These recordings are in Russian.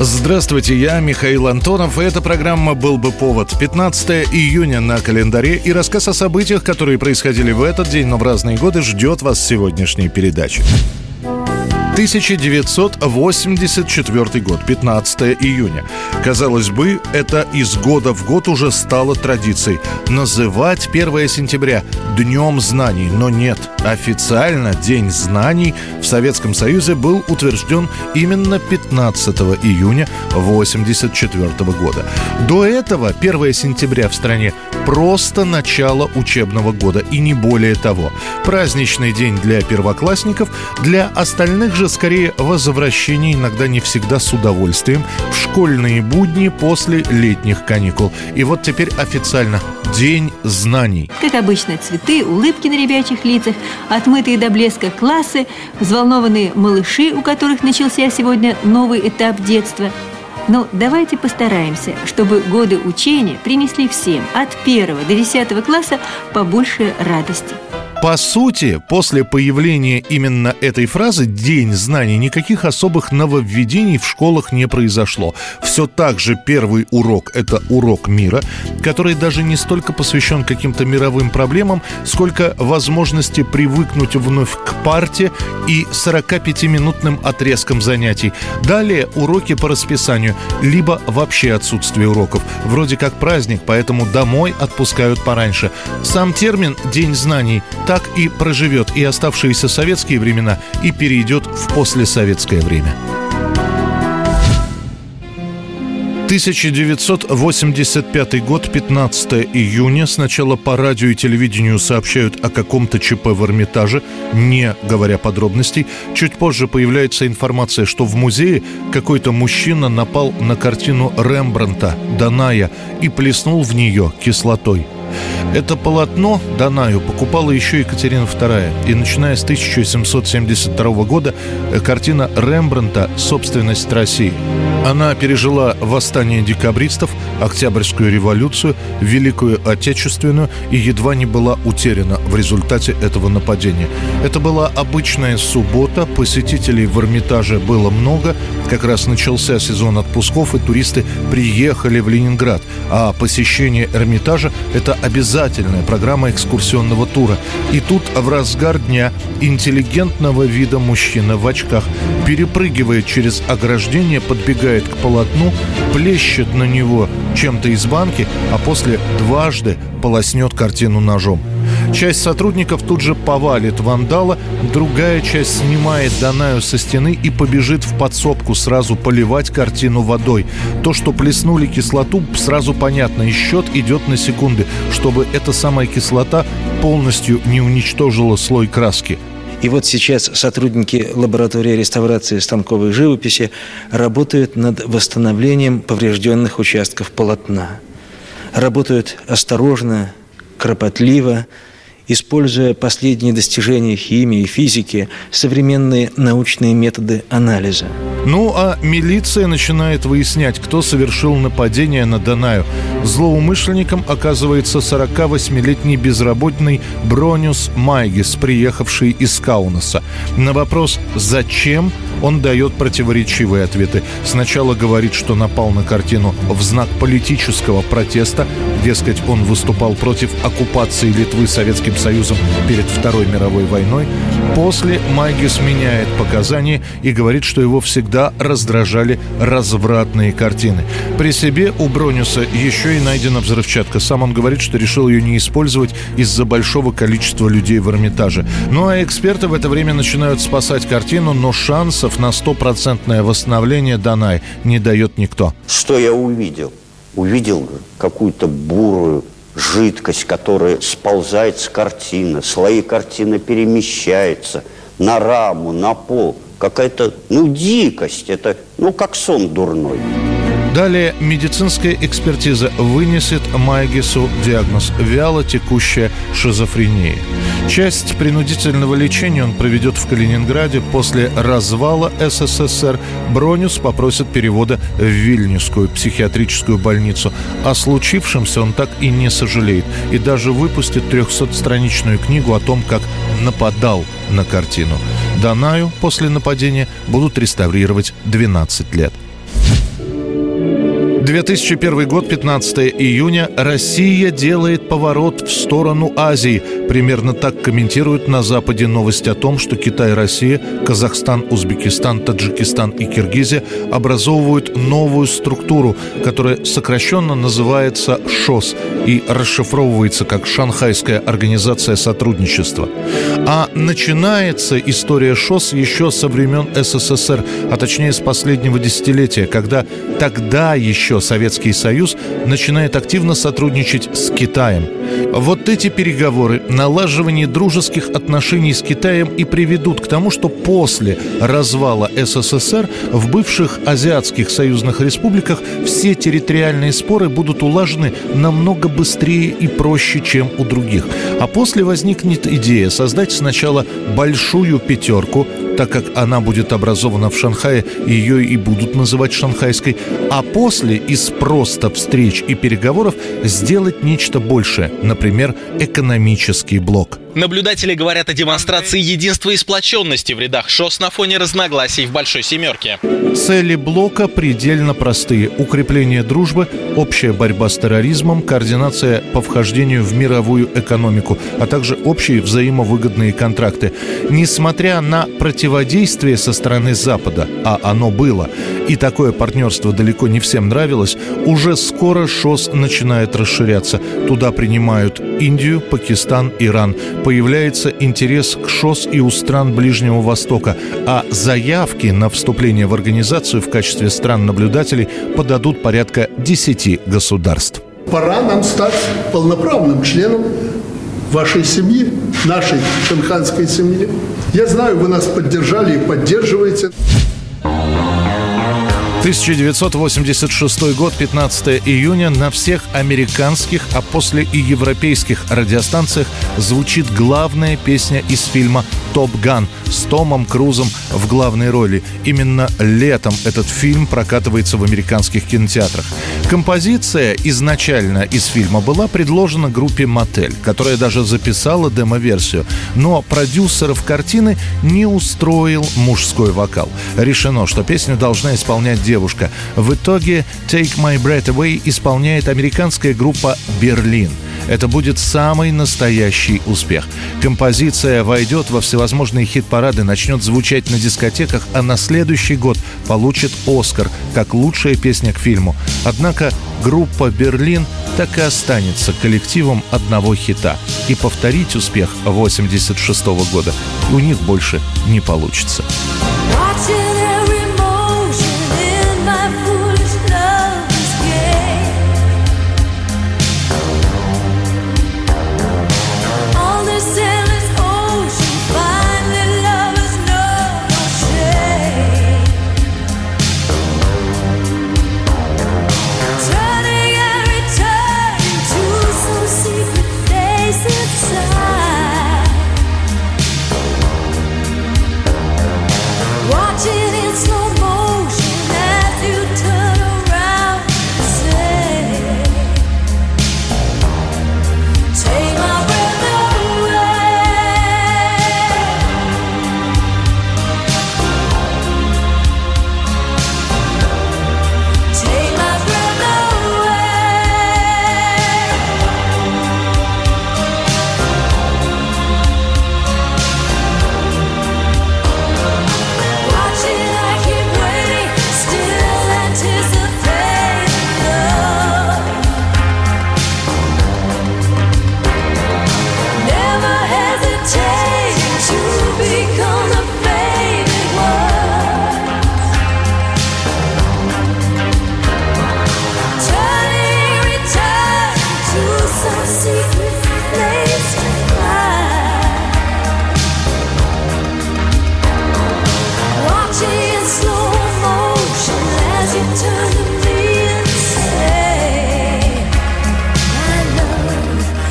Здравствуйте, я Михаил Антонов, и эта программа «Был бы повод». 15 июня на календаре и рассказ о событиях, которые происходили в этот день, но в разные годы, ждет вас сегодняшней передаче. 1984 год, 15 июня. Казалось бы, это из года в год уже стало традицией. Называть 1 сентября Днем знаний, но нет. Официально День знаний в Советском Союзе был утвержден именно 15 июня 1984 года. До этого 1 сентября в стране просто начало учебного года и не более того. Праздничный день для первоклассников, для остальных же скорее возвращение, иногда не всегда с удовольствием, в школьные будни после летних каникул. И вот теперь официально День знаний. Как обычно, цветы, улыбки на ребячих лицах, отмытые до блеска классы, взволнованные малыши, у которых начался сегодня новый этап детства. Но давайте постараемся, чтобы годы учения принесли всем от первого до десятого класса побольше радости. По сути, после появления именно этой фразы «День знаний» никаких особых нововведений в школах не произошло. Все так же первый урок – это урок мира, который даже не столько посвящен каким-то мировым проблемам, сколько возможности привыкнуть вновь к парте и 45-минутным отрезкам занятий. Далее уроки по расписанию, либо вообще отсутствие уроков. Вроде как праздник, поэтому домой отпускают пораньше. Сам термин «День знаний» так и проживет и оставшиеся советские времена, и перейдет в послесоветское время. 1985 год, 15 июня. Сначала по радио и телевидению сообщают о каком-то ЧП в Эрмитаже, не говоря подробностей. Чуть позже появляется информация, что в музее какой-то мужчина напал на картину Рембранта «Даная» и плеснул в нее кислотой. Это полотно Данаю покупала еще Екатерина II. И начиная с 1772 года э, картина Рембранта «Собственность России». Она пережила восстание декабристов, Октябрьскую революцию, Великую Отечественную и едва не была утеряна в результате этого нападения. Это была обычная суббота, посетителей в Эрмитаже было много, как раз начался сезон отпусков, и туристы приехали в Ленинград. А посещение Эрмитажа – это обязательная программа экскурсионного тура. И тут в разгар дня интеллигентного вида мужчина в очках перепрыгивает через ограждение, подбегает к полотну, плещет на него чем-то из банки, а после дважды полоснет картину ножом. Часть сотрудников тут же повалит вандала, другая часть снимает Данаю со стены и побежит в подсобку сразу поливать картину водой. То, что плеснули кислоту, сразу понятно, и счет идет на секунды, чтобы эта самая кислота полностью не уничтожила слой краски. И вот сейчас сотрудники лаборатории реставрации станковой живописи работают над восстановлением поврежденных участков полотна. Работают осторожно, кропотливо, используя последние достижения химии, физики, современные научные методы анализа. Ну а милиция начинает выяснять, кто совершил нападение на Данаю. Злоумышленником оказывается 48-летний безработный Бронюс Майгис, приехавший из Каунаса. На вопрос «Зачем?» он дает противоречивые ответы. Сначала говорит, что напал на картину в знак политического протеста, дескать, он выступал против оккупации Литвы Советским Союзом перед Второй мировой войной. После Майгис меняет показания и говорит, что его всегда раздражали развратные картины. При себе у Бронюса еще и найдена взрывчатка. Сам он говорит, что решил ее не использовать из-за большого количества людей в Эрмитаже. Ну а эксперты в это время начинают спасать картину, но шансов на стопроцентное восстановление Данай не дает никто. Что я увидел? Увидел какую-то бурую жидкость, которая сползает с картины, слои картины перемещаются на раму, на пол. Какая-то, ну, дикость, это, ну, как сон дурной. Далее медицинская экспертиза вынесет Майгису диагноз вяло текущая шизофрения. Часть принудительного лечения он проведет в Калининграде. После развала СССР Бронюс попросит перевода в Вильнюсскую психиатрическую больницу. О случившемся он так и не сожалеет. И даже выпустит 300-страничную книгу о том, как нападал на картину. Данаю после нападения будут реставрировать 12 лет. 2001 год, 15 июня. Россия делает поворот в сторону Азии. Примерно так комментируют на Западе новость о том, что Китай, Россия, Казахстан, Узбекистан, Таджикистан и Киргизия образовывают новую структуру, которая сокращенно называется ШОС и расшифровывается как Шанхайская организация сотрудничества. А начинается история ШОС еще со времен СССР, а точнее с последнего десятилетия, когда тогда еще Советский Союз начинает активно сотрудничать с Китаем. Вот эти переговоры, налаживание дружеских отношений с Китаем и приведут к тому, что после развала СССР в бывших азиатских союзных республиках все территориальные споры будут улажены намного быстрее и проще, чем у других. А после возникнет идея создать сначала большую пятерку, так как она будет образована в Шанхае, ее и будут называть шанхайской, а после из просто встреч и переговоров сделать нечто большее, например, экономический блок – Наблюдатели говорят о демонстрации единства и сплоченности в рядах ШОС на фоне разногласий в Большой Семерке. Цели блока предельно простые. Укрепление дружбы, общая борьба с терроризмом, координация по вхождению в мировую экономику, а также общие взаимовыгодные контракты. Несмотря на противодействие со стороны Запада, а оно было, и такое партнерство далеко не всем нравилось, уже скоро ШОС начинает расширяться. Туда принимают Индию, Пакистан, Иран появляется интерес к ШОС и у стран Ближнего Востока, а заявки на вступление в организацию в качестве стран-наблюдателей подадут порядка 10 государств. Пора нам стать полноправным членом вашей семьи, нашей шанханской семьи. Я знаю, вы нас поддержали и поддерживаете. 1986 год, 15 июня, на всех американских, а после и европейских радиостанциях звучит главная песня из фильма «Топ Ган» с Томом Крузом в главной роли. Именно летом этот фильм прокатывается в американских кинотеатрах. Композиция изначально из фильма была предложена группе «Мотель», которая даже записала демо-версию. Но продюсеров картины не устроил мужской вокал. Решено, что песню должна исполнять девушка. В итоге «Take My Breath Away» исполняет американская группа «Берлин». Это будет самый настоящий успех. Композиция войдет во всевозможные хит-парады, начнет звучать на дискотеках, а на следующий год получит «Оскар» как лучшая песня к фильму. Однако группа «Берлин» так и останется коллективом одного хита. И повторить успех 86 года у них больше не получится.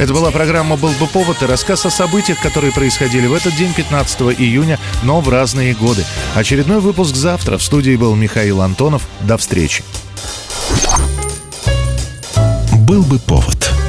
Это была программа «Был бы повод» и рассказ о событиях, которые происходили в этот день, 15 июня, но в разные годы. Очередной выпуск завтра. В студии был Михаил Антонов. До встречи. «Был бы повод»